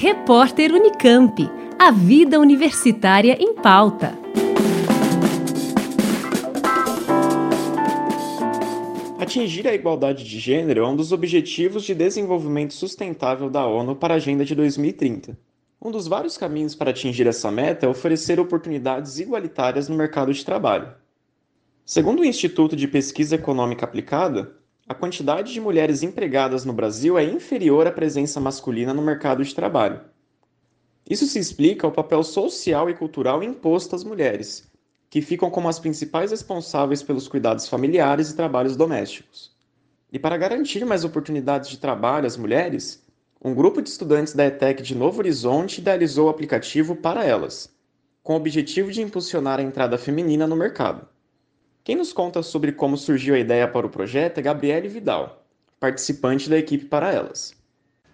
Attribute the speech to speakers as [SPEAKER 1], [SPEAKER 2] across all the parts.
[SPEAKER 1] Repórter Unicamp. A vida universitária em pauta.
[SPEAKER 2] Atingir a igualdade de gênero é um dos objetivos de desenvolvimento sustentável da ONU para a Agenda de 2030. Um dos vários caminhos para atingir essa meta é oferecer oportunidades igualitárias no mercado de trabalho. Segundo o Instituto de Pesquisa Econômica Aplicada, a quantidade de mulheres empregadas no Brasil é inferior à presença masculina no mercado de trabalho. Isso se explica ao papel social e cultural imposto às mulheres, que ficam como as principais responsáveis pelos cuidados familiares e trabalhos domésticos. E para garantir mais oportunidades de trabalho às mulheres, um grupo de estudantes da ETEC de Novo Horizonte idealizou o aplicativo para elas, com o objetivo de impulsionar a entrada feminina no mercado. Quem nos conta sobre como surgiu a ideia para o projeto é Gabriele Vidal, participante da equipe para elas.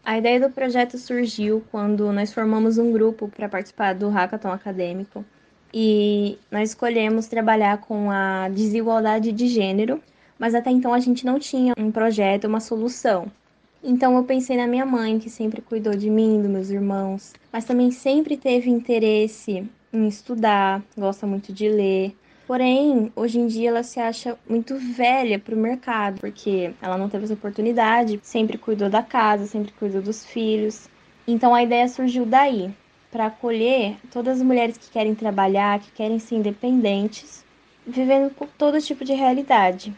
[SPEAKER 3] A ideia do projeto surgiu quando nós formamos um grupo para participar do hackathon acadêmico e nós escolhemos trabalhar com a desigualdade de gênero, mas até então a gente não tinha um projeto, uma solução. Então eu pensei na minha mãe, que sempre cuidou de mim, dos meus irmãos, mas também sempre teve interesse em estudar, gosta muito de ler, Porém, hoje em dia ela se acha muito velha para o mercado, porque ela não teve essa oportunidade, sempre cuidou da casa, sempre cuidou dos filhos. Então a ideia surgiu daí, para acolher todas as mulheres que querem trabalhar, que querem ser independentes, vivendo com todo tipo de realidade.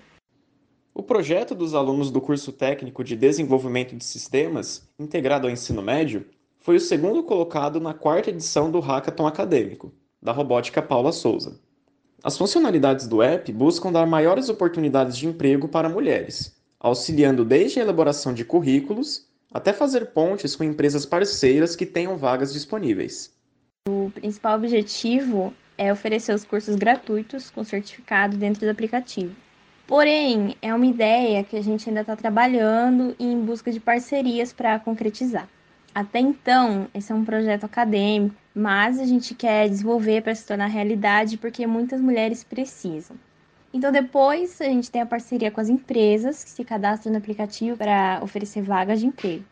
[SPEAKER 2] O projeto dos alunos do curso técnico de desenvolvimento de sistemas, integrado ao ensino médio, foi o segundo colocado na quarta edição do Hackathon Acadêmico, da Robótica Paula Souza. As funcionalidades do app buscam dar maiores oportunidades de emprego para mulheres, auxiliando desde a elaboração de currículos até fazer pontes com empresas parceiras que tenham vagas disponíveis.
[SPEAKER 3] O principal objetivo é oferecer os cursos gratuitos com certificado dentro do aplicativo. Porém, é uma ideia que a gente ainda está trabalhando e em busca de parcerias para concretizar. Até então, esse é um projeto acadêmico, mas a gente quer desenvolver para se tornar realidade porque muitas mulheres precisam. Então, depois, a gente tem a parceria com as empresas que se cadastram no aplicativo para oferecer vagas de emprego.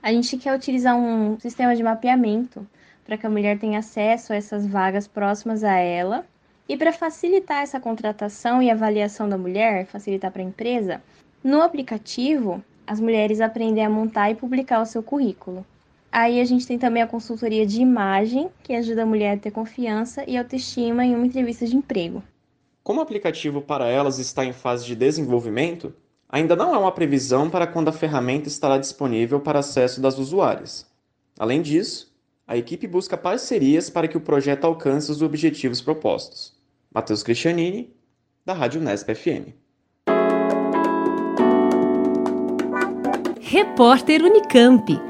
[SPEAKER 3] A gente quer utilizar um sistema de mapeamento para que a mulher tenha acesso a essas vagas próximas a ela. E para facilitar essa contratação e avaliação da mulher, facilitar para a empresa, no aplicativo, as mulheres aprendem a montar e publicar o seu currículo. Aí a gente tem também a consultoria de imagem, que ajuda a mulher a ter confiança e autoestima em uma entrevista de emprego.
[SPEAKER 2] Como o aplicativo para elas está em fase de desenvolvimento, ainda não há uma previsão para quando a ferramenta estará disponível para acesso das usuárias. Além disso, a equipe busca parcerias para que o projeto alcance os objetivos propostos. Matheus Cristianini, da Rádio Nesp FM.
[SPEAKER 1] Repórter Unicamp.